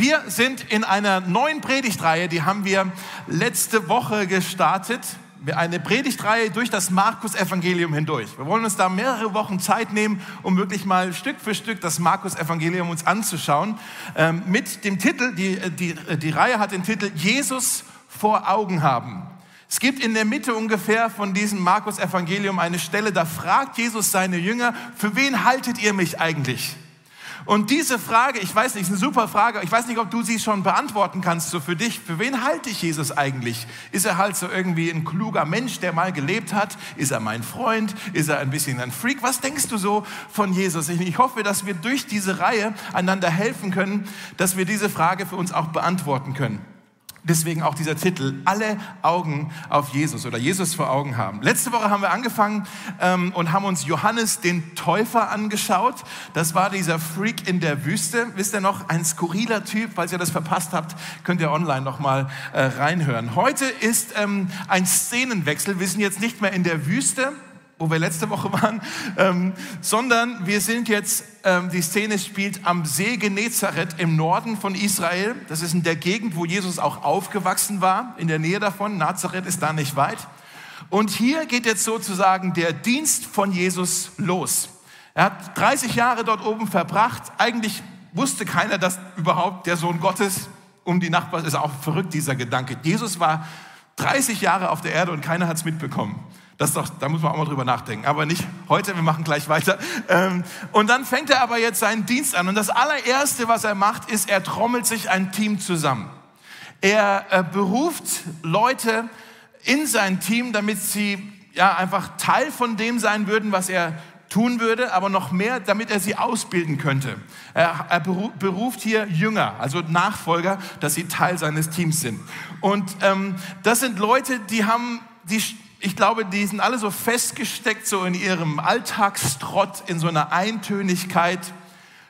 Wir sind in einer neuen Predigtreihe, die haben wir letzte Woche gestartet. Eine Predigtreihe durch das Markus-Evangelium hindurch. Wir wollen uns da mehrere Wochen Zeit nehmen, um wirklich mal Stück für Stück das Markus-Evangelium uns anzuschauen. Ähm, mit dem Titel, die, die, die Reihe hat den Titel Jesus vor Augen haben. Es gibt in der Mitte ungefähr von diesem Markus-Evangelium eine Stelle, da fragt Jesus seine Jünger, für wen haltet ihr mich eigentlich? Und diese Frage, ich weiß nicht, ist eine super Frage, ich weiß nicht, ob du sie schon beantworten kannst, so für dich. Für wen halte ich Jesus eigentlich? Ist er halt so irgendwie ein kluger Mensch, der mal gelebt hat? Ist er mein Freund? Ist er ein bisschen ein Freak? Was denkst du so von Jesus? Ich hoffe, dass wir durch diese Reihe einander helfen können, dass wir diese Frage für uns auch beantworten können. Deswegen auch dieser Titel, alle Augen auf Jesus oder Jesus vor Augen haben. Letzte Woche haben wir angefangen ähm, und haben uns Johannes den Täufer angeschaut. Das war dieser Freak in der Wüste. Wisst ihr noch, ein skurriler Typ. Falls ihr das verpasst habt, könnt ihr online nochmal äh, reinhören. Heute ist ähm, ein Szenenwechsel. Wir sind jetzt nicht mehr in der Wüste, wo wir letzte Woche waren, ähm, sondern wir sind jetzt, ähm, die Szene spielt am See Genezareth im Norden von Israel. Das ist in der Gegend, wo Jesus auch aufgewachsen war, in der Nähe davon. Nazareth ist da nicht weit. Und hier geht jetzt sozusagen der Dienst von Jesus los. Er hat 30 Jahre dort oben verbracht. Eigentlich wusste keiner, dass überhaupt der Sohn Gottes um die Nachbarn ist. Auch verrückt, dieser Gedanke. Jesus war 30 Jahre auf der Erde und keiner hat es mitbekommen. Das doch, da muss man auch mal drüber nachdenken. Aber nicht heute, wir machen gleich weiter. Ähm, und dann fängt er aber jetzt seinen Dienst an. Und das allererste, was er macht, ist, er trommelt sich ein Team zusammen. Er äh, beruft Leute in sein Team, damit sie ja einfach Teil von dem sein würden, was er tun würde, aber noch mehr, damit er sie ausbilden könnte. Er, er beruft hier Jünger, also Nachfolger, dass sie Teil seines Teams sind. Und ähm, das sind Leute, die haben, die ich glaube, die sind alle so festgesteckt, so in ihrem Alltagstrott, in so einer Eintönigkeit.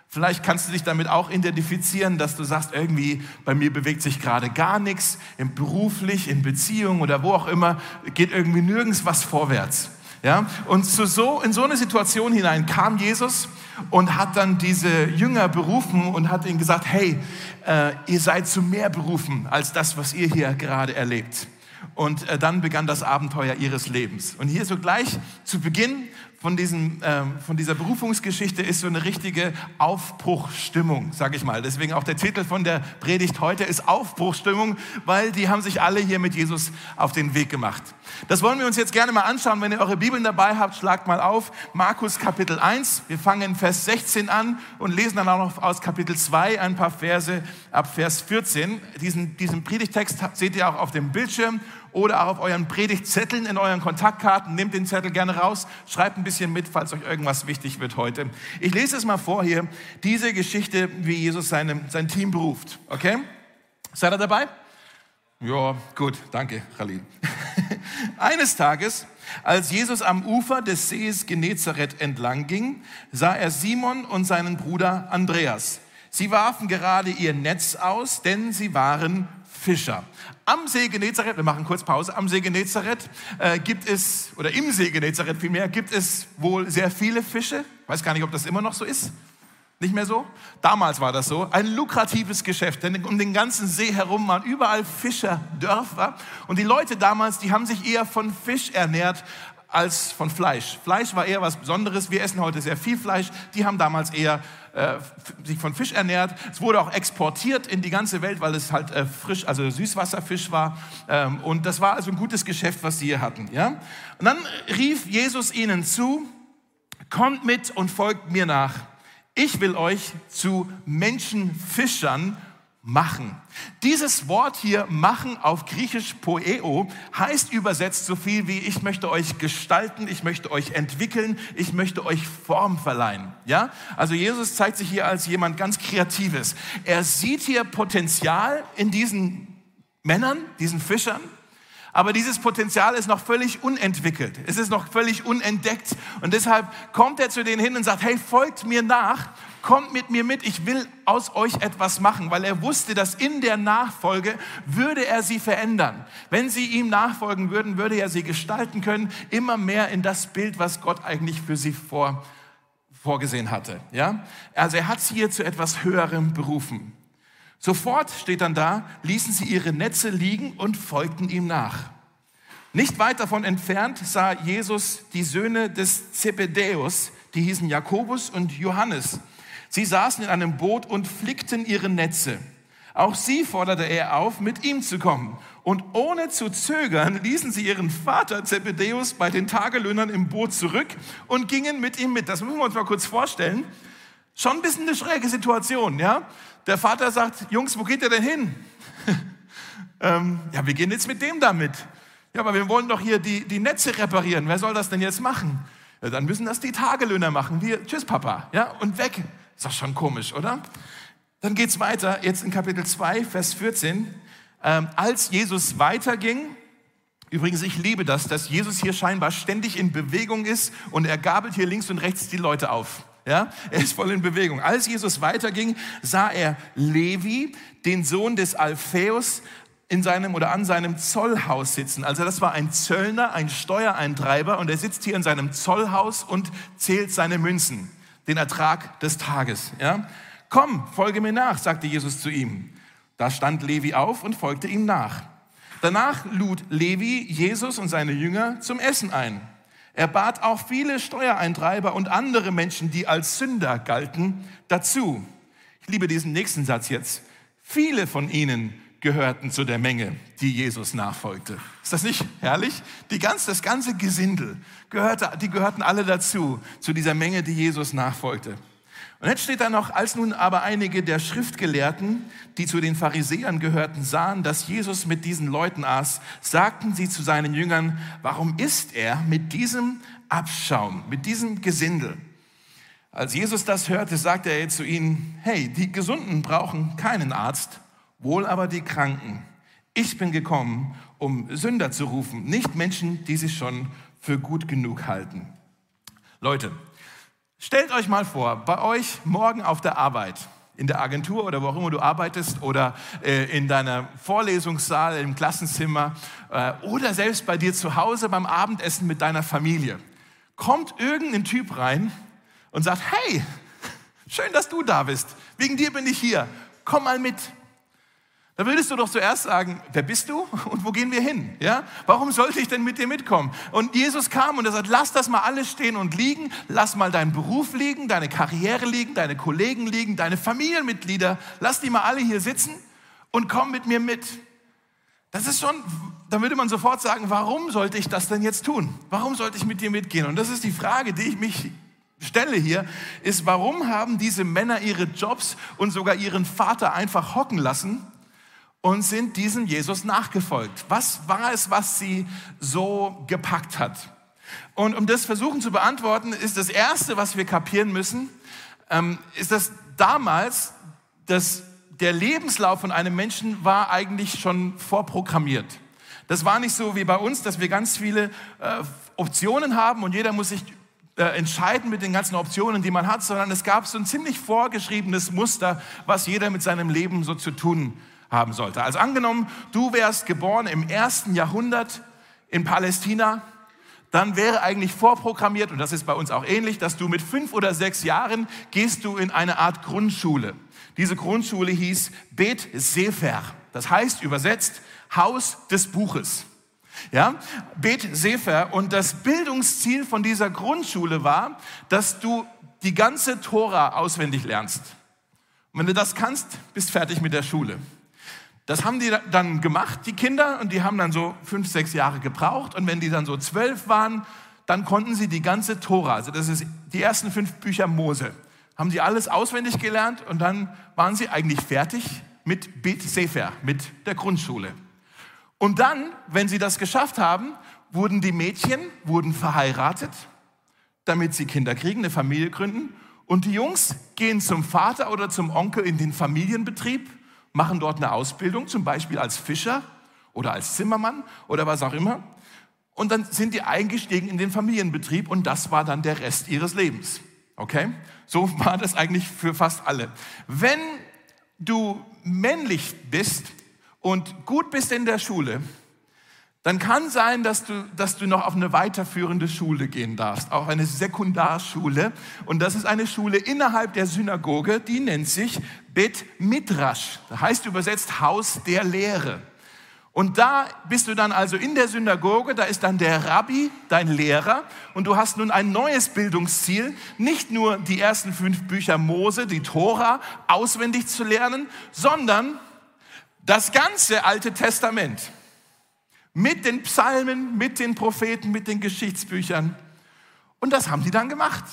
Vielleicht kannst du dich damit auch identifizieren, dass du sagst, irgendwie bei mir bewegt sich gerade gar nichts, im beruflich, in Beziehung oder wo auch immer, geht irgendwie nirgends was vorwärts. Ja? Und zu so, in so eine Situation hinein kam Jesus und hat dann diese Jünger berufen und hat ihnen gesagt, hey, äh, ihr seid zu mehr berufen als das, was ihr hier gerade erlebt. Und äh, dann begann das Abenteuer ihres Lebens. Und hier so gleich zu Beginn von, diesem, äh, von dieser Berufungsgeschichte ist so eine richtige Aufbruchstimmung, sage ich mal. Deswegen auch der Titel von der Predigt heute ist Aufbruchstimmung, weil die haben sich alle hier mit Jesus auf den Weg gemacht. Das wollen wir uns jetzt gerne mal anschauen. Wenn ihr eure Bibeln dabei habt, schlagt mal auf Markus Kapitel 1. Wir fangen in Vers 16 an und lesen dann auch noch aus Kapitel 2 ein paar Verse ab Vers 14. Diesen, diesen Predigtext seht ihr auch auf dem Bildschirm oder auch auf euren Predigtzetteln, in euren Kontaktkarten. Nehmt den Zettel gerne raus, schreibt ein bisschen mit, falls euch irgendwas wichtig wird heute. Ich lese es mal vor hier, diese Geschichte, wie Jesus seine, sein Team beruft. Okay? Seid ihr dabei? Ja, gut, danke, Khalil. Eines Tages, als Jesus am Ufer des Sees Genezareth entlang ging, sah er Simon und seinen Bruder Andreas. Sie warfen gerade ihr Netz aus, denn sie waren Fischer. Am See Genezareth, wir machen kurz Pause, am See Genezareth äh, gibt es, oder im See Genezareth vielmehr, gibt es wohl sehr viele Fische. Weiß gar nicht, ob das immer noch so ist. Nicht mehr so? Damals war das so. Ein lukratives Geschäft, denn um den ganzen See herum waren überall Fischerdörfer. Und die Leute damals, die haben sich eher von Fisch ernährt als von Fleisch. Fleisch war eher was Besonderes. Wir essen heute sehr viel Fleisch. Die haben damals eher äh, sich von Fisch ernährt. Es wurde auch exportiert in die ganze Welt, weil es halt äh, frisch, also Süßwasserfisch war. Ähm, und das war also ein gutes Geschäft, was sie hier hatten. Ja? Und dann rief Jesus ihnen zu, kommt mit und folgt mir nach. Ich will euch zu Menschenfischern machen. Dieses Wort hier machen auf Griechisch poeo heißt übersetzt so viel wie ich möchte euch gestalten, ich möchte euch entwickeln, ich möchte euch Form verleihen. Ja? Also Jesus zeigt sich hier als jemand ganz kreatives. Er sieht hier Potenzial in diesen Männern, diesen Fischern. Aber dieses Potenzial ist noch völlig unentwickelt. Es ist noch völlig unentdeckt. Und deshalb kommt er zu denen hin und sagt, hey, folgt mir nach kommt mit mir mit, ich will aus euch etwas machen, weil er wusste, dass in der Nachfolge würde er sie verändern. Wenn sie ihm nachfolgen würden, würde er sie gestalten können, immer mehr in das Bild, was Gott eigentlich für sie vor, vorgesehen hatte. Ja? Also er hat sie hier zu etwas Höherem berufen. Sofort steht dann da, ließen sie ihre Netze liegen und folgten ihm nach. Nicht weit davon entfernt sah Jesus die Söhne des Zebedäus, die hießen Jakobus und Johannes. Sie saßen in einem Boot und flickten ihre Netze. Auch sie forderte er auf, mit ihm zu kommen. Und ohne zu zögern ließen sie ihren Vater Zebedäus bei den Tagelöhnern im Boot zurück und gingen mit ihm mit. Das müssen wir uns mal kurz vorstellen. Schon ein bisschen eine schräge Situation, ja? Der Vater sagt, Jungs, wo geht ihr denn hin? ähm, ja, wir gehen jetzt mit dem damit. Ja, aber wir wollen doch hier die, die Netze reparieren. Wer soll das denn jetzt machen? Ja, dann müssen das die Tagelöhner machen. Wir, tschüss Papa, ja, und weg. Ist doch schon komisch, oder? Dann geht's weiter, jetzt in Kapitel 2, Vers 14. Ähm, als Jesus weiterging, übrigens, ich liebe das, dass Jesus hier scheinbar ständig in Bewegung ist und er gabelt hier links und rechts die Leute auf. Ja, er ist voll in Bewegung. Als Jesus weiterging, sah er Levi, den Sohn des Alpheus, in seinem oder an seinem Zollhaus sitzen. Also das war ein Zöllner, ein Steuereintreiber und er sitzt hier in seinem Zollhaus und zählt seine Münzen, den Ertrag des Tages. Ja? Komm, folge mir nach, sagte Jesus zu ihm. Da stand Levi auf und folgte ihm nach. Danach lud Levi Jesus und seine Jünger zum Essen ein. Er bat auch viele Steuereintreiber und andere Menschen, die als Sünder galten, dazu. Ich liebe diesen nächsten Satz jetzt. Viele von ihnen gehörten zu der Menge, die Jesus nachfolgte. Ist das nicht herrlich? Die ganz, das ganze Gesindel gehörte, die gehörten alle dazu, zu dieser Menge, die Jesus nachfolgte. Und jetzt steht da noch, als nun aber einige der Schriftgelehrten, die zu den Pharisäern gehörten, sahen, dass Jesus mit diesen Leuten aß, sagten sie zu seinen Jüngern, warum isst er mit diesem Abschaum, mit diesem Gesindel? Als Jesus das hörte, sagte er zu ihnen, hey, die Gesunden brauchen keinen Arzt, wohl aber die Kranken. Ich bin gekommen, um Sünder zu rufen, nicht Menschen, die sich schon für gut genug halten. Leute, Stellt euch mal vor, bei euch morgen auf der Arbeit, in der Agentur oder wo auch immer du arbeitest oder äh, in deiner Vorlesungssaal, im Klassenzimmer äh, oder selbst bei dir zu Hause beim Abendessen mit deiner Familie, kommt irgendein Typ rein und sagt, hey, schön, dass du da bist, wegen dir bin ich hier, komm mal mit. Da würdest du doch zuerst sagen, wer bist du und wo gehen wir hin? Ja? Warum sollte ich denn mit dir mitkommen? Und Jesus kam und er sagt, lass das mal alles stehen und liegen, lass mal deinen Beruf liegen, deine Karriere liegen, deine Kollegen liegen, deine Familienmitglieder, lass die mal alle hier sitzen und komm mit mir mit. Das ist schon, da würde man sofort sagen, warum sollte ich das denn jetzt tun? Warum sollte ich mit dir mitgehen? Und das ist die Frage, die ich mich stelle hier, ist, warum haben diese Männer ihre Jobs und sogar ihren Vater einfach hocken lassen und sind diesem Jesus nachgefolgt. Was war es, was sie so gepackt hat? Und um das versuchen zu beantworten, ist das Erste, was wir kapieren müssen, ähm, ist, dass damals dass der Lebenslauf von einem Menschen war eigentlich schon vorprogrammiert. Das war nicht so wie bei uns, dass wir ganz viele äh, Optionen haben und jeder muss sich äh, entscheiden mit den ganzen Optionen, die man hat, sondern es gab so ein ziemlich vorgeschriebenes Muster, was jeder mit seinem Leben so zu tun haben sollte. Also angenommen, du wärst geboren im ersten Jahrhundert in Palästina, dann wäre eigentlich vorprogrammiert, und das ist bei uns auch ähnlich, dass du mit fünf oder sechs Jahren gehst du in eine Art Grundschule. Diese Grundschule hieß Bet Sefer. Das heißt übersetzt Haus des Buches. Ja, Bet Sefer. Und das Bildungsziel von dieser Grundschule war, dass du die ganze Tora auswendig lernst. Und wenn du das kannst, bist fertig mit der Schule. Das haben die dann gemacht, die Kinder, und die haben dann so fünf, sechs Jahre gebraucht. Und wenn die dann so zwölf waren, dann konnten sie die ganze Tora, also das ist die ersten fünf Bücher Mose, haben sie alles auswendig gelernt und dann waren sie eigentlich fertig mit Bet Sefer, mit der Grundschule. Und dann, wenn sie das geschafft haben, wurden die Mädchen wurden verheiratet, damit sie Kinder kriegen, eine Familie gründen. Und die Jungs gehen zum Vater oder zum Onkel in den Familienbetrieb machen dort eine Ausbildung, zum Beispiel als Fischer oder als Zimmermann oder was auch immer. Und dann sind die eingestiegen in den Familienbetrieb und das war dann der Rest ihres Lebens. Okay? So war das eigentlich für fast alle. Wenn du männlich bist und gut bist in der Schule, dann kann sein, dass du, dass du noch auf eine weiterführende Schule gehen darfst, auch eine Sekundarschule. Und das ist eine Schule innerhalb der Synagoge, die nennt sich Bet Midrash, das heißt übersetzt Haus der Lehre. Und da bist du dann also in der Synagoge, da ist dann der Rabbi, dein Lehrer, und du hast nun ein neues Bildungsziel, nicht nur die ersten fünf Bücher Mose, die Tora, auswendig zu lernen, sondern das ganze Alte Testament mit den Psalmen, mit den Propheten, mit den Geschichtsbüchern. Und das haben die dann gemacht.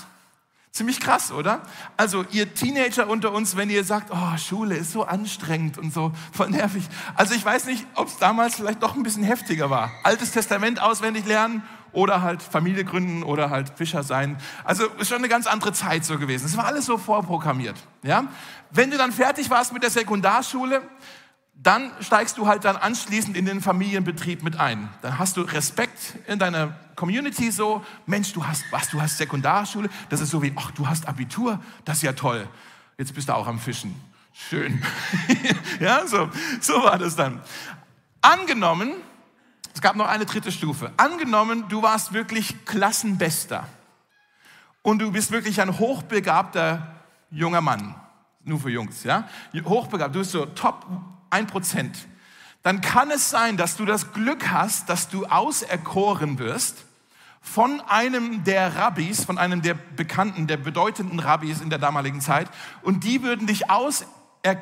Ziemlich krass, oder? Also ihr Teenager unter uns, wenn ihr sagt, oh, Schule ist so anstrengend und so voll nervig. Also ich weiß nicht, ob es damals vielleicht doch ein bisschen heftiger war. Altes Testament auswendig lernen oder halt Familie gründen oder halt Fischer sein. Also ist schon eine ganz andere Zeit so gewesen. Es war alles so vorprogrammiert. Ja? Wenn du dann fertig warst mit der Sekundarschule, dann steigst du halt dann anschließend in den Familienbetrieb mit ein. Dann hast du Respekt in deiner Community so, Mensch, du hast was, du hast Sekundarschule, das ist so wie, ach, du hast Abitur, das ist ja toll. Jetzt bist du auch am Fischen. Schön. ja, so, so war das dann. Angenommen, es gab noch eine dritte Stufe. Angenommen, du warst wirklich Klassenbester und du bist wirklich ein hochbegabter junger Mann. Nur für Jungs, ja? Hochbegabt, du bist so top ein Prozent, dann kann es sein, dass du das Glück hast, dass du auserkoren wirst von einem der Rabbis, von einem der bekannten, der bedeutenden Rabbis in der damaligen Zeit. Und die würden dich aus, er,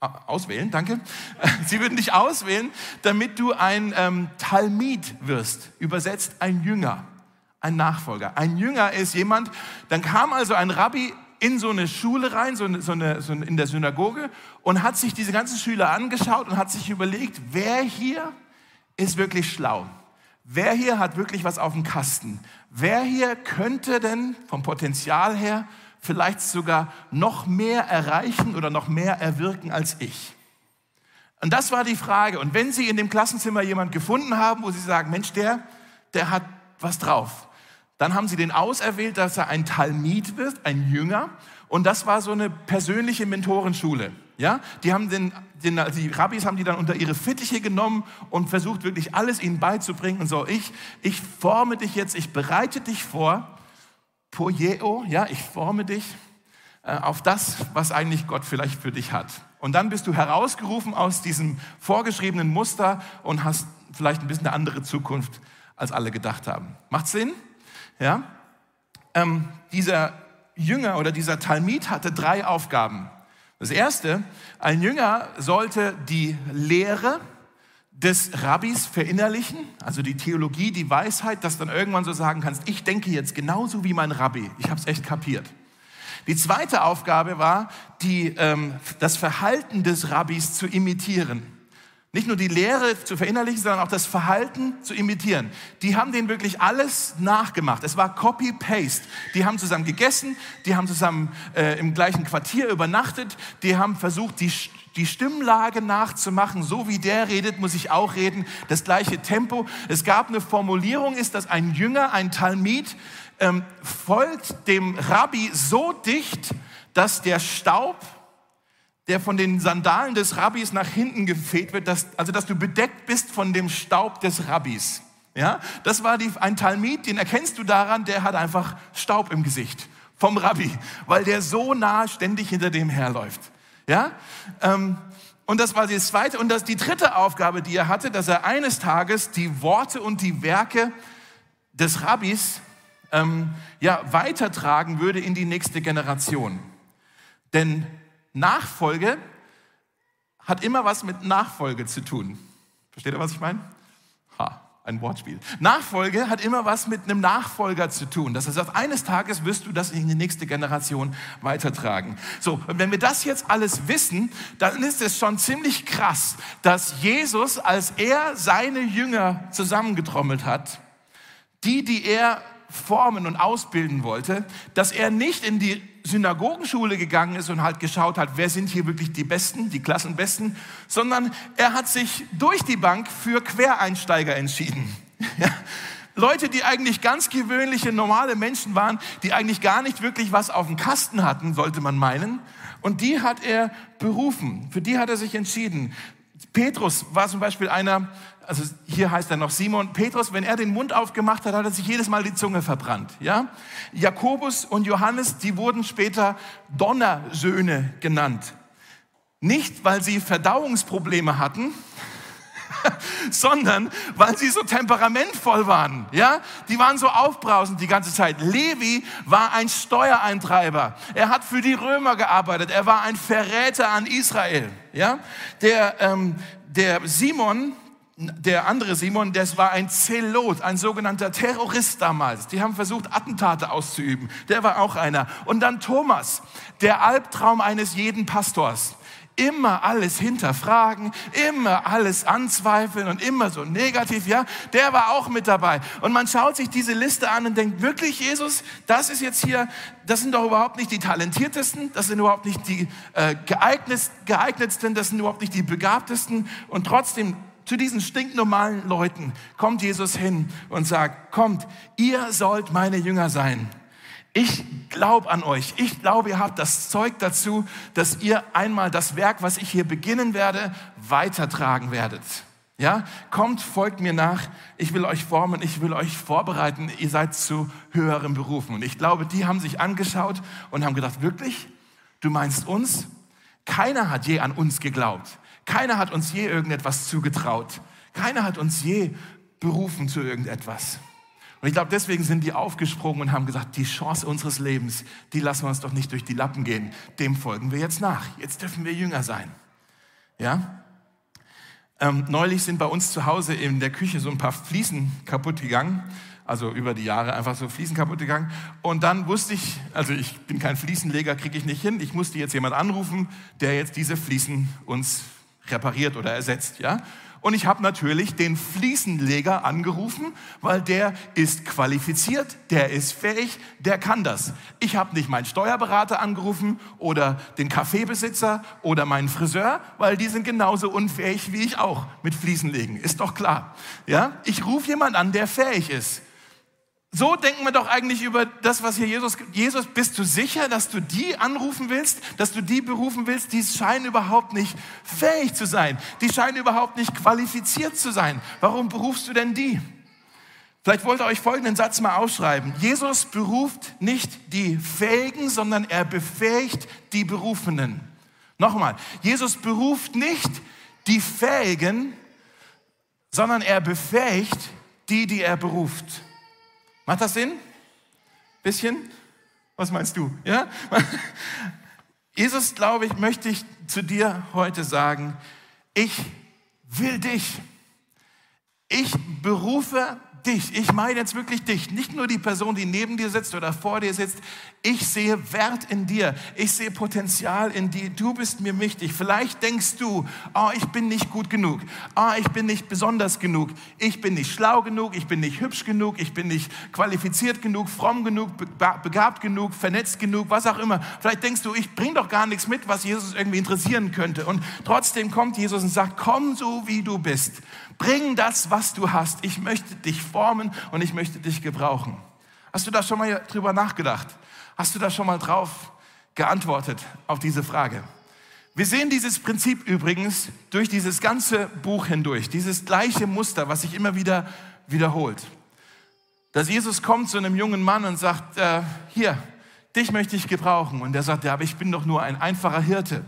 auswählen, danke. Sie würden dich auswählen, damit du ein ähm, Talmid wirst, übersetzt ein Jünger, ein Nachfolger. Ein Jünger ist jemand, dann kam also ein Rabbi in so eine Schule rein, so eine, so eine, so in der Synagoge und hat sich diese ganzen Schüler angeschaut und hat sich überlegt, wer hier ist wirklich schlau? Wer hier hat wirklich was auf dem Kasten? Wer hier könnte denn vom Potenzial her vielleicht sogar noch mehr erreichen oder noch mehr erwirken als ich? Und das war die Frage. Und wenn Sie in dem Klassenzimmer jemand gefunden haben, wo Sie sagen, Mensch, der, der hat was drauf, dann haben sie den auserwählt, dass er ein Talmid wird, ein Jünger. Und das war so eine persönliche Mentorenschule. Ja, die haben den, den, die Rabbis haben die dann unter ihre Fittiche genommen und versucht wirklich alles ihnen beizubringen. Und so, ich, ich forme dich jetzt, ich bereite dich vor, poieo, ja, ich forme dich äh, auf das, was eigentlich Gott vielleicht für dich hat. Und dann bist du herausgerufen aus diesem vorgeschriebenen Muster und hast vielleicht ein bisschen eine andere Zukunft, als alle gedacht haben. Macht Sinn? Ja? Ähm, dieser Jünger oder dieser Talmid hatte drei Aufgaben. Das erste, ein Jünger sollte die Lehre des Rabbis verinnerlichen, also die Theologie, die Weisheit, dass dann irgendwann so sagen kannst, ich denke jetzt genauso wie mein Rabbi, ich habe es echt kapiert. Die zweite Aufgabe war, die, ähm, das Verhalten des Rabbis zu imitieren. Nicht nur die Lehre zu verinnerlichen, sondern auch das Verhalten zu imitieren. Die haben denen wirklich alles nachgemacht. Es war Copy-Paste. Die haben zusammen gegessen, die haben zusammen äh, im gleichen Quartier übernachtet, die haben versucht, die, die Stimmlage nachzumachen. So wie der redet, muss ich auch reden. Das gleiche Tempo. Es gab eine Formulierung, ist, dass ein Jünger, ein Talmid, ähm, folgt dem Rabbi so dicht, dass der Staub der von den Sandalen des Rabbis nach hinten gefegt wird, dass, also dass du bedeckt bist von dem Staub des Rabbis. Ja, das war die, ein Talmid, den erkennst du daran, der hat einfach Staub im Gesicht vom Rabbi, weil der so nah ständig hinter dem herläuft. Ja, ähm, und das war die zweite und das die dritte Aufgabe, die er hatte, dass er eines Tages die Worte und die Werke des Rabbis ähm, ja weitertragen würde in die nächste Generation. Denn Nachfolge hat immer was mit Nachfolge zu tun. Versteht ihr, was ich meine? Ha, ein Wortspiel. Nachfolge hat immer was mit einem Nachfolger zu tun. Das heißt, eines Tages wirst du das in die nächste Generation weitertragen. So, und wenn wir das jetzt alles wissen, dann ist es schon ziemlich krass, dass Jesus, als er seine Jünger zusammengetrommelt hat, die, die er formen und ausbilden wollte, dass er nicht in die Synagogenschule gegangen ist und halt geschaut hat, wer sind hier wirklich die Besten, die Klassenbesten, sondern er hat sich durch die Bank für Quereinsteiger entschieden. Ja. Leute, die eigentlich ganz gewöhnliche, normale Menschen waren, die eigentlich gar nicht wirklich was auf dem Kasten hatten, sollte man meinen. Und die hat er berufen, für die hat er sich entschieden. Petrus war zum Beispiel einer, also hier heißt er noch Simon. Petrus, wenn er den Mund aufgemacht hat, hat er sich jedes Mal die Zunge verbrannt. Ja? Jakobus und Johannes, die wurden später Donnersöhne genannt. Nicht, weil sie Verdauungsprobleme hatten, sondern weil sie so temperamentvoll waren. Ja, die waren so aufbrausend die ganze Zeit. Levi war ein Steuereintreiber. Er hat für die Römer gearbeitet. Er war ein Verräter an Israel. Ja, der ähm, der Simon, der andere Simon, das war ein Zelot, ein sogenannter Terrorist damals. Die haben versucht, Attentate auszuüben. Der war auch einer. Und dann Thomas, der Albtraum eines jeden Pastors immer alles hinterfragen, immer alles anzweifeln und immer so negativ, ja, der war auch mit dabei. Und man schaut sich diese Liste an und denkt, wirklich, Jesus, das ist jetzt hier, das sind doch überhaupt nicht die talentiertesten, das sind überhaupt nicht die äh, geeignetsten, das sind überhaupt nicht die begabtesten und trotzdem zu diesen stinknormalen Leuten kommt Jesus hin und sagt, kommt, ihr sollt meine Jünger sein. Ich glaube an euch. Ich glaube, ihr habt das Zeug dazu, dass ihr einmal das Werk, was ich hier beginnen werde, weitertragen werdet. Ja, kommt, folgt mir nach. Ich will euch formen, ich will euch vorbereiten. Ihr seid zu höheren Berufen. Und ich glaube, die haben sich angeschaut und haben gedacht, wirklich? Du meinst uns? Keiner hat je an uns geglaubt. Keiner hat uns je irgendetwas zugetraut. Keiner hat uns je berufen zu irgendetwas. Und ich glaube, deswegen sind die aufgesprungen und haben gesagt, die Chance unseres Lebens, die lassen wir uns doch nicht durch die Lappen gehen. Dem folgen wir jetzt nach. Jetzt dürfen wir Jünger sein. Ja? Ähm, neulich sind bei uns zu Hause in der Küche so ein paar Fliesen kaputt gegangen. Also über die Jahre einfach so Fliesen kaputt gegangen. Und dann wusste ich, also ich bin kein Fliesenleger, kriege ich nicht hin. Ich musste jetzt jemand anrufen, der jetzt diese Fliesen uns repariert oder ersetzt. Ja? Und ich habe natürlich den Fliesenleger angerufen, weil der ist qualifiziert, der ist fähig, der kann das. Ich habe nicht meinen Steuerberater angerufen oder den Kaffeebesitzer oder meinen Friseur, weil die sind genauso unfähig wie ich auch mit Fliesenlegen. Ist doch klar. Ja? Ich rufe jemand an, der fähig ist. So denken wir doch eigentlich über das, was hier Jesus, Jesus, bist du sicher, dass du die anrufen willst, dass du die berufen willst, die scheinen überhaupt nicht fähig zu sein, die scheinen überhaupt nicht qualifiziert zu sein. Warum berufst du denn die? Vielleicht wollt ihr euch folgenden Satz mal aufschreiben. Jesus beruft nicht die Fähigen, sondern er befähigt die Berufenen. Nochmal, Jesus beruft nicht die Fähigen, sondern er befähigt die, die er beruft. Macht das Sinn? Bisschen? Was meinst du? Ja? Jesus, glaube ich, möchte ich zu dir heute sagen, ich will dich. Ich berufe dich. Ich meine jetzt wirklich dich. Nicht nur die Person, die neben dir sitzt oder vor dir sitzt. Ich sehe Wert in dir. Ich sehe Potenzial in dir. Du bist mir wichtig. Vielleicht denkst du, oh, ich bin nicht gut genug. Oh, ich bin nicht besonders genug. Ich bin nicht schlau genug. Ich bin nicht hübsch genug. Ich bin nicht qualifiziert genug, fromm genug, begabt genug, vernetzt genug, was auch immer. Vielleicht denkst du, ich bring doch gar nichts mit, was Jesus irgendwie interessieren könnte. Und trotzdem kommt Jesus und sagt, komm so wie du bist. Bring das, was du hast. Ich möchte dich formen und ich möchte dich gebrauchen. Hast du da schon mal drüber nachgedacht? Hast du da schon mal drauf geantwortet auf diese Frage? Wir sehen dieses Prinzip übrigens durch dieses ganze Buch hindurch, dieses gleiche Muster, was sich immer wieder wiederholt. Dass Jesus kommt zu einem jungen Mann und sagt, äh, hier, dich möchte ich gebrauchen. Und der sagt, ja, aber ich bin doch nur ein einfacher Hirte.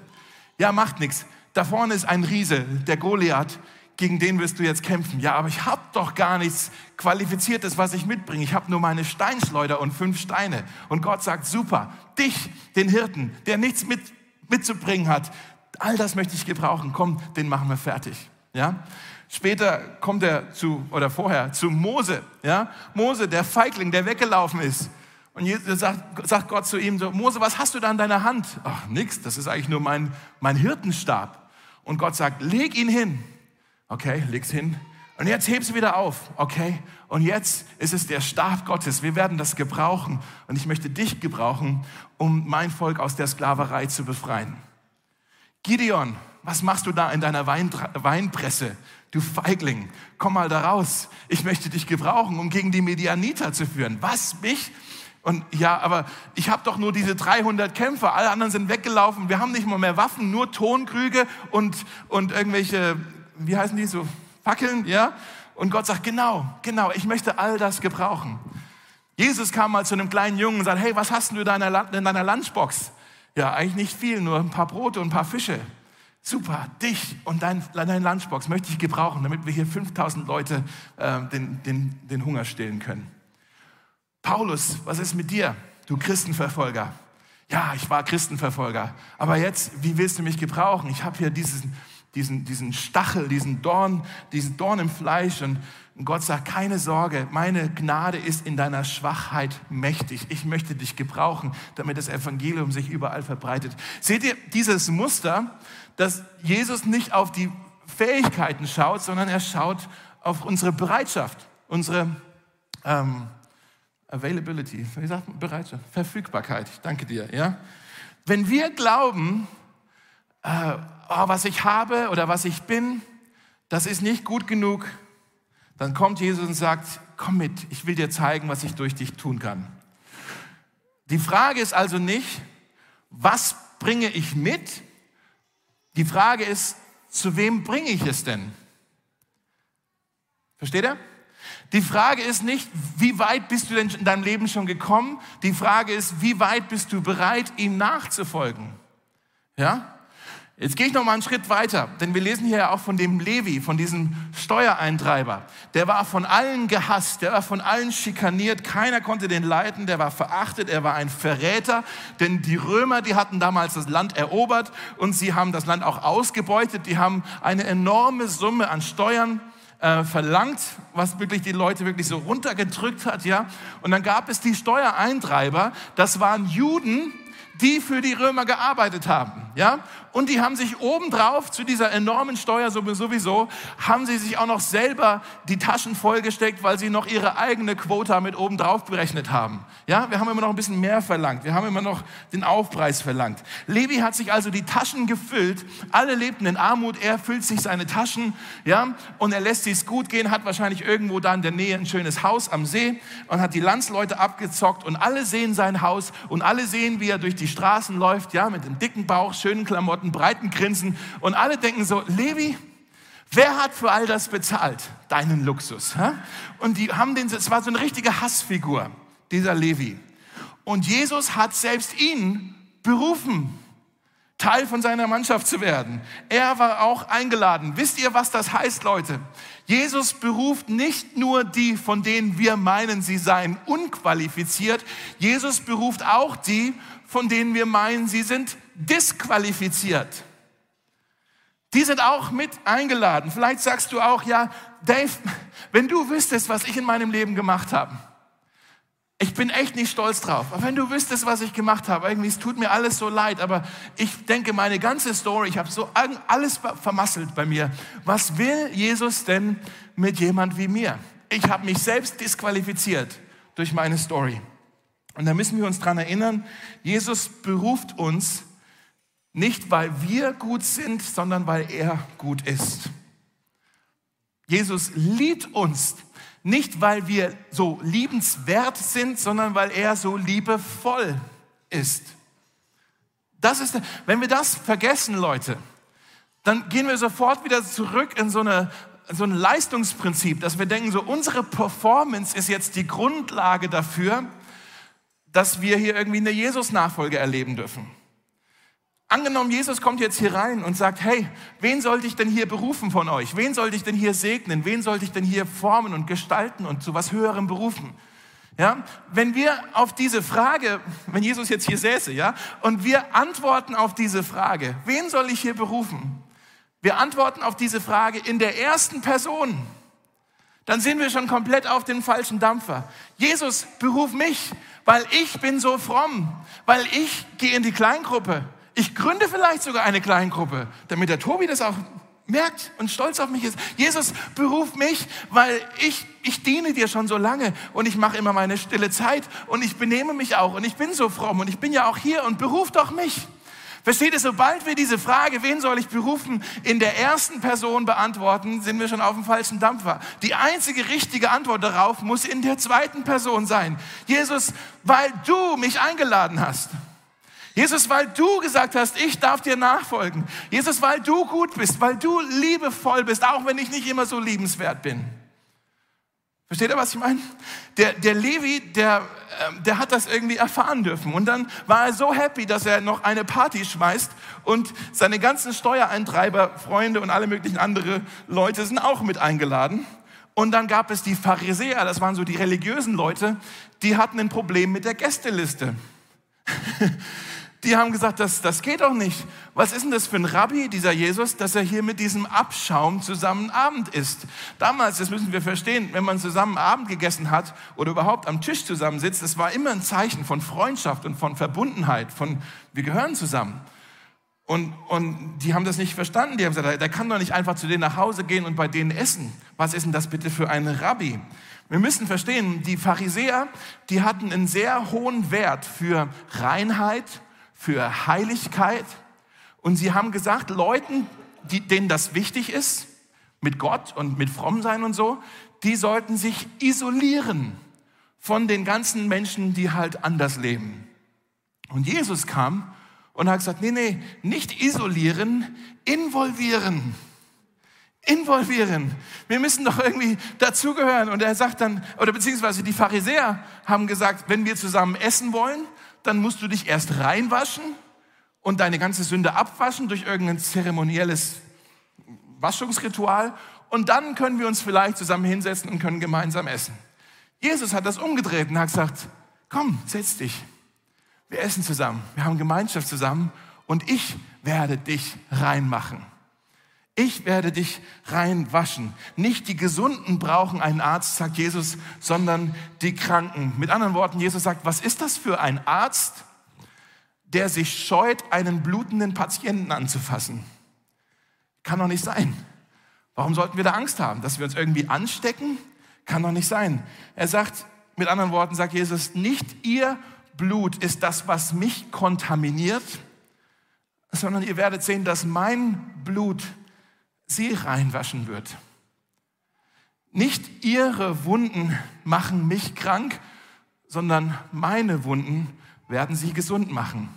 Ja, macht nichts. Da vorne ist ein Riese, der Goliath gegen den wirst du jetzt kämpfen. Ja, aber ich habe doch gar nichts Qualifiziertes, was ich mitbringe. Ich habe nur meine Steinschleuder und fünf Steine. Und Gott sagt, super, dich, den Hirten, der nichts mit, mitzubringen hat, all das möchte ich gebrauchen. Komm, den machen wir fertig. Ja? Später kommt er zu, oder vorher, zu Mose. Ja? Mose, der Feigling, der weggelaufen ist. Und sagt, sagt Gott zu ihm so, Mose, was hast du da in deiner Hand? Ach, nix, das ist eigentlich nur mein, mein Hirtenstab. Und Gott sagt, leg ihn hin. Okay, leg's hin. Und jetzt heb sie wieder auf. Okay, und jetzt ist es der Stab Gottes. Wir werden das gebrauchen. Und ich möchte dich gebrauchen, um mein Volk aus der Sklaverei zu befreien. Gideon, was machst du da in deiner Weinpresse? Du Feigling, komm mal da raus. Ich möchte dich gebrauchen, um gegen die Medianiter zu führen. Was? Mich? Und ja, aber ich habe doch nur diese 300 Kämpfer, alle anderen sind weggelaufen, wir haben nicht mal mehr Waffen, nur Tonkrüge und, und irgendwelche, wie heißen die, so Fackeln, ja? Und Gott sagt, genau, genau, ich möchte all das gebrauchen. Jesus kam mal zu einem kleinen Jungen und sagt, hey, was hast du in deiner, in deiner Lunchbox? Ja, eigentlich nicht viel, nur ein paar Brote und ein paar Fische. Super, dich und dein, deine Lunchbox möchte ich gebrauchen, damit wir hier 5000 Leute äh, den, den, den Hunger stillen können. Paulus, was ist mit dir, du Christenverfolger? Ja, ich war Christenverfolger, aber jetzt, wie willst du mich gebrauchen? Ich habe hier diesen, diesen, diesen Stachel, diesen Dorn, diesen Dorn im Fleisch und Gott sagt, keine Sorge, meine Gnade ist in deiner Schwachheit mächtig. Ich möchte dich gebrauchen, damit das Evangelium sich überall verbreitet. Seht ihr dieses Muster, dass Jesus nicht auf die Fähigkeiten schaut, sondern er schaut auf unsere Bereitschaft, unsere ähm, Availability, wie sagt man Bereitschaft? Verfügbarkeit. Ich danke dir. Ja? Wenn wir glauben, äh, oh, was ich habe oder was ich bin, das ist nicht gut genug, dann kommt Jesus und sagt, komm mit, ich will dir zeigen, was ich durch dich tun kann. Die Frage ist also nicht, was bringe ich mit? Die Frage ist, zu wem bringe ich es denn? Versteht ihr? Die Frage ist nicht, wie weit bist du denn in deinem Leben schon gekommen? Die Frage ist, wie weit bist du bereit, ihm nachzufolgen? Ja? Jetzt gehe ich noch mal einen Schritt weiter, denn wir lesen hier ja auch von dem Levi, von diesem Steuereintreiber. Der war von allen gehasst, der war von allen schikaniert, keiner konnte den leiten, der war verachtet, er war ein Verräter, denn die Römer, die hatten damals das Land erobert und sie haben das Land auch ausgebeutet, die haben eine enorme Summe an Steuern äh, verlangt, was wirklich die Leute wirklich so runtergedrückt hat, ja. Und dann gab es die Steuereintreiber, das waren Juden, die für die Römer gearbeitet haben, ja? Und die haben sich obendrauf zu dieser enormen Steuer sowieso, haben sie sich auch noch selber die Taschen vollgesteckt, weil sie noch ihre eigene Quota mit obendrauf berechnet haben. Ja, wir haben immer noch ein bisschen mehr verlangt. Wir haben immer noch den Aufpreis verlangt. Levi hat sich also die Taschen gefüllt. Alle lebten in Armut. Er füllt sich seine Taschen, ja, und er lässt sich's gut gehen, hat wahrscheinlich irgendwo da in der Nähe ein schönes Haus am See und hat die Landsleute abgezockt und alle sehen sein Haus und alle sehen, wie er durch die Straßen läuft, ja, mit dem dicken Bauch, schönen Klamotten, breiten Grinsen und alle denken so, Levi, wer hat für all das bezahlt? Deinen Luxus. Hä? Und die haben den, es war so eine richtige Hassfigur, dieser Levi. Und Jesus hat selbst ihn berufen, Teil von seiner Mannschaft zu werden. Er war auch eingeladen. Wisst ihr, was das heißt, Leute? Jesus beruft nicht nur die, von denen wir meinen, sie seien unqualifiziert. Jesus beruft auch die, von denen wir meinen, sie sind disqualifiziert. Die sind auch mit eingeladen. Vielleicht sagst du auch, ja, Dave, wenn du wüsstest, was ich in meinem Leben gemacht habe. Ich bin echt nicht stolz drauf. Aber wenn du wüsstest, was ich gemacht habe, irgendwie, es tut mir alles so leid, aber ich denke, meine ganze Story, ich habe so alles vermasselt bei mir. Was will Jesus denn mit jemand wie mir? Ich habe mich selbst disqualifiziert durch meine Story. Und da müssen wir uns dran erinnern, Jesus beruft uns nicht, weil wir gut sind, sondern weil er gut ist. Jesus liebt uns nicht, weil wir so liebenswert sind, sondern weil er so liebevoll ist. Das ist, wenn wir das vergessen, Leute, dann gehen wir sofort wieder zurück in so, eine, so ein Leistungsprinzip, dass wir denken, so unsere Performance ist jetzt die Grundlage dafür, dass wir hier irgendwie eine Jesus-Nachfolge erleben dürfen. Angenommen, Jesus kommt jetzt hier rein und sagt, hey, wen sollte ich denn hier berufen von euch? Wen sollte ich denn hier segnen? Wen sollte ich denn hier formen und gestalten und zu was Höherem berufen? Ja, wenn wir auf diese Frage, wenn Jesus jetzt hier säße, ja, und wir antworten auf diese Frage, wen soll ich hier berufen? Wir antworten auf diese Frage in der ersten Person dann sind wir schon komplett auf den falschen Dampfer. Jesus, beruf mich, weil ich bin so fromm, weil ich gehe in die Kleingruppe. Ich gründe vielleicht sogar eine Kleingruppe, damit der Tobi das auch merkt und stolz auf mich ist. Jesus, beruf mich, weil ich, ich diene dir schon so lange und ich mache immer meine stille Zeit und ich benehme mich auch und ich bin so fromm und ich bin ja auch hier und beruf doch mich. Versteht ihr, sobald wir diese Frage, wen soll ich berufen, in der ersten Person beantworten, sind wir schon auf dem falschen Dampfer. Die einzige richtige Antwort darauf muss in der zweiten Person sein. Jesus, weil du mich eingeladen hast. Jesus, weil du gesagt hast, ich darf dir nachfolgen. Jesus, weil du gut bist, weil du liebevoll bist, auch wenn ich nicht immer so liebenswert bin. Versteht ihr, was ich meine? Der, der Levi, der, ähm, der hat das irgendwie erfahren dürfen. Und dann war er so happy, dass er noch eine Party schmeißt und seine ganzen Steuereintreiber, Freunde und alle möglichen andere Leute sind auch mit eingeladen. Und dann gab es die Pharisäer, das waren so die religiösen Leute, die hatten ein Problem mit der Gästeliste. Die haben gesagt, das, das geht doch nicht. Was ist denn das für ein Rabbi, dieser Jesus, dass er hier mit diesem Abschaum zusammen Abend isst? Damals, das müssen wir verstehen, wenn man zusammen Abend gegessen hat oder überhaupt am Tisch zusammensitzt, das war immer ein Zeichen von Freundschaft und von Verbundenheit, von wir gehören zusammen. Und, und die haben das nicht verstanden. Die haben gesagt, der kann doch nicht einfach zu denen nach Hause gehen und bei denen essen. Was ist denn das bitte für ein Rabbi? Wir müssen verstehen, die Pharisäer, die hatten einen sehr hohen Wert für Reinheit, für Heiligkeit. Und sie haben gesagt, Leuten, die, denen das wichtig ist, mit Gott und mit Frommsein und so, die sollten sich isolieren von den ganzen Menschen, die halt anders leben. Und Jesus kam und hat gesagt, nee, nee, nicht isolieren, involvieren. Involvieren. Wir müssen doch irgendwie dazugehören. Und er sagt dann, oder beziehungsweise die Pharisäer haben gesagt, wenn wir zusammen essen wollen, dann musst du dich erst reinwaschen und deine ganze Sünde abwaschen durch irgendein zeremonielles Waschungsritual und dann können wir uns vielleicht zusammen hinsetzen und können gemeinsam essen. Jesus hat das umgedreht und hat gesagt, komm, setz dich. Wir essen zusammen, wir haben Gemeinschaft zusammen und ich werde dich reinmachen. Ich werde dich reinwaschen. Nicht die Gesunden brauchen einen Arzt, sagt Jesus, sondern die Kranken. Mit anderen Worten, Jesus sagt, was ist das für ein Arzt, der sich scheut, einen blutenden Patienten anzufassen? Kann doch nicht sein. Warum sollten wir da Angst haben? Dass wir uns irgendwie anstecken? Kann doch nicht sein. Er sagt, mit anderen Worten sagt Jesus, nicht ihr Blut ist das, was mich kontaminiert, sondern ihr werdet sehen, dass mein Blut sie reinwaschen wird. Nicht ihre Wunden machen mich krank, sondern meine Wunden werden sie gesund machen.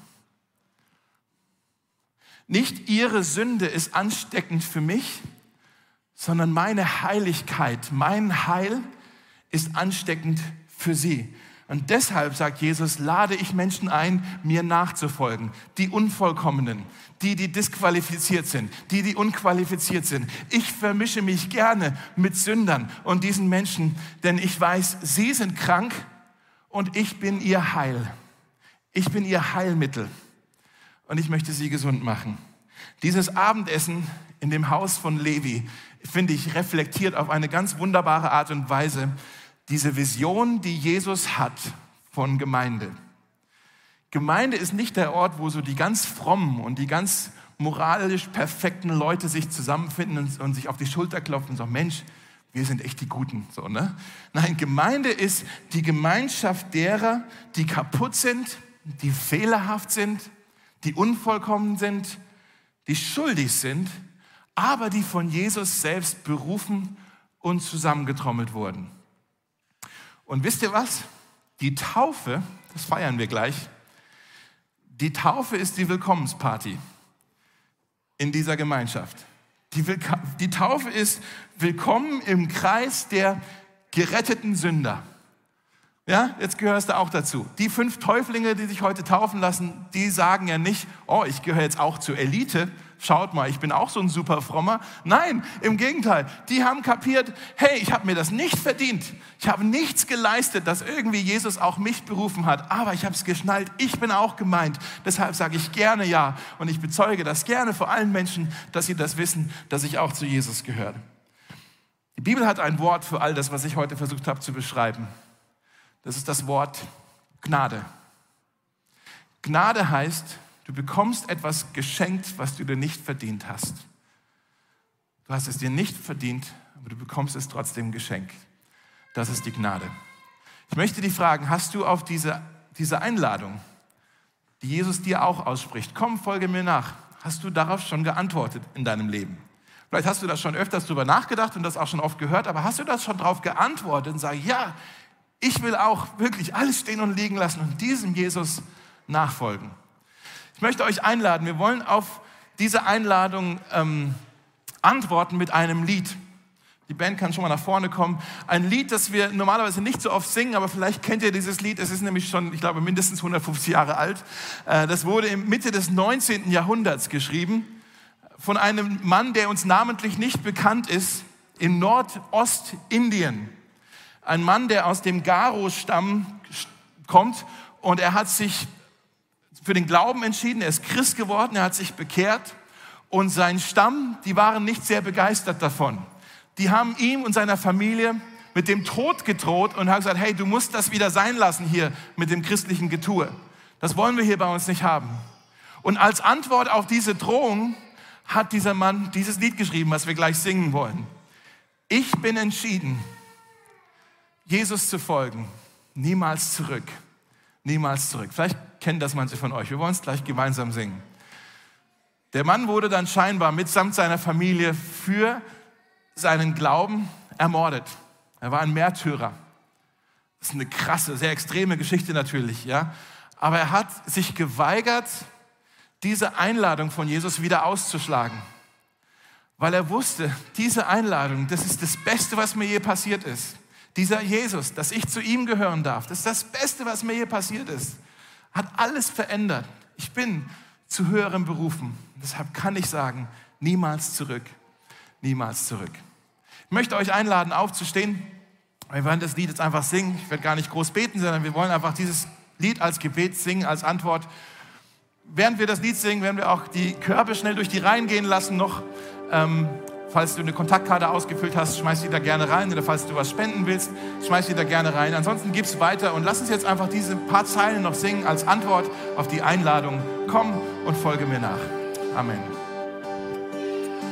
Nicht ihre Sünde ist ansteckend für mich, sondern meine Heiligkeit, mein Heil ist ansteckend für sie. Und deshalb, sagt Jesus, lade ich Menschen ein, mir nachzufolgen. Die Unvollkommenen, die, die disqualifiziert sind, die, die unqualifiziert sind. Ich vermische mich gerne mit Sündern und diesen Menschen, denn ich weiß, sie sind krank und ich bin ihr Heil. Ich bin ihr Heilmittel und ich möchte sie gesund machen. Dieses Abendessen in dem Haus von Levi, finde ich, reflektiert auf eine ganz wunderbare Art und Weise, diese Vision, die Jesus hat von Gemeinde. Gemeinde ist nicht der Ort, wo so die ganz frommen und die ganz moralisch perfekten Leute sich zusammenfinden und, und sich auf die Schulter klopfen und sagen, Mensch, wir sind echt die Guten. So, ne? Nein, Gemeinde ist die Gemeinschaft derer, die kaputt sind, die fehlerhaft sind, die unvollkommen sind, die schuldig sind, aber die von Jesus selbst berufen und zusammengetrommelt wurden. Und wisst ihr was? Die Taufe, das feiern wir gleich, die Taufe ist die Willkommensparty in dieser Gemeinschaft. Die, die Taufe ist Willkommen im Kreis der geretteten Sünder. Ja, jetzt gehörst du auch dazu. Die fünf Täuflinge, die sich heute taufen lassen, die sagen ja nicht, oh, ich gehöre jetzt auch zur Elite, schaut mal, ich bin auch so ein super frommer. Nein, im Gegenteil, die haben kapiert, hey, ich habe mir das nicht verdient. Ich habe nichts geleistet, dass irgendwie Jesus auch mich berufen hat, aber ich habe es geschnallt, ich bin auch gemeint. Deshalb sage ich gerne ja und ich bezeuge das gerne vor allen Menschen, dass sie das wissen, dass ich auch zu Jesus gehöre. Die Bibel hat ein Wort für all das, was ich heute versucht habe zu beschreiben. Das ist das Wort Gnade. Gnade heißt, Du bekommst etwas geschenkt, was du dir nicht verdient hast. Du hast es dir nicht verdient, aber du bekommst es trotzdem geschenkt. Das ist die Gnade. Ich möchte dich fragen, hast du auf diese, diese Einladung, die Jesus dir auch ausspricht. Komm, folge mir nach. Hast du darauf schon geantwortet in deinem Leben? Vielleicht hast du das schon öfters drüber nachgedacht und das auch schon oft gehört, aber hast du das schon darauf geantwortet und sagst, ja, ich will auch wirklich alles stehen und liegen lassen und diesem Jesus nachfolgen. Ich möchte euch einladen, wir wollen auf diese Einladung ähm, antworten mit einem Lied. Die Band kann schon mal nach vorne kommen. Ein Lied, das wir normalerweise nicht so oft singen, aber vielleicht kennt ihr dieses Lied. Es ist nämlich schon, ich glaube, mindestens 150 Jahre alt. Äh, das wurde in Mitte des 19. Jahrhunderts geschrieben von einem Mann, der uns namentlich nicht bekannt ist, in Nordostindien. Ein Mann, der aus dem Garo-Stamm kommt und er hat sich für den Glauben entschieden, er ist Christ geworden, er hat sich bekehrt und sein Stamm, die waren nicht sehr begeistert davon. Die haben ihm und seiner Familie mit dem Tod gedroht und haben gesagt, hey, du musst das wieder sein lassen hier mit dem christlichen Getue. Das wollen wir hier bei uns nicht haben. Und als Antwort auf diese Drohung hat dieser Mann dieses Lied geschrieben, was wir gleich singen wollen. Ich bin entschieden, Jesus zu folgen, niemals zurück, niemals zurück. Vielleicht kennen das manche von euch. Wir wollen es gleich gemeinsam singen. Der Mann wurde dann scheinbar mitsamt seiner Familie für seinen Glauben ermordet. Er war ein Märtyrer. Das ist eine krasse, sehr extreme Geschichte natürlich, ja. Aber er hat sich geweigert, diese Einladung von Jesus wieder auszuschlagen. Weil er wusste, diese Einladung, das ist das Beste, was mir je passiert ist. Dieser Jesus, dass ich zu ihm gehören darf, das ist das Beste, was mir je passiert ist. Hat alles verändert. Ich bin zu höherem berufen. Deshalb kann ich sagen, niemals zurück, niemals zurück. Ich möchte euch einladen, aufzustehen. Wir werden das Lied jetzt einfach singen. Ich werde gar nicht groß beten, sondern wir wollen einfach dieses Lied als Gebet singen, als Antwort. Während wir das Lied singen, werden wir auch die Körbe schnell durch die Reihen gehen lassen noch. Ähm, falls du eine Kontaktkarte ausgefüllt hast, schmeiß die da gerne rein. Oder falls du was spenden willst, schmeiß die da gerne rein. Ansonsten gib's weiter und lass uns jetzt einfach diese paar Zeilen noch singen als Antwort auf die Einladung. Komm und folge mir nach. Amen.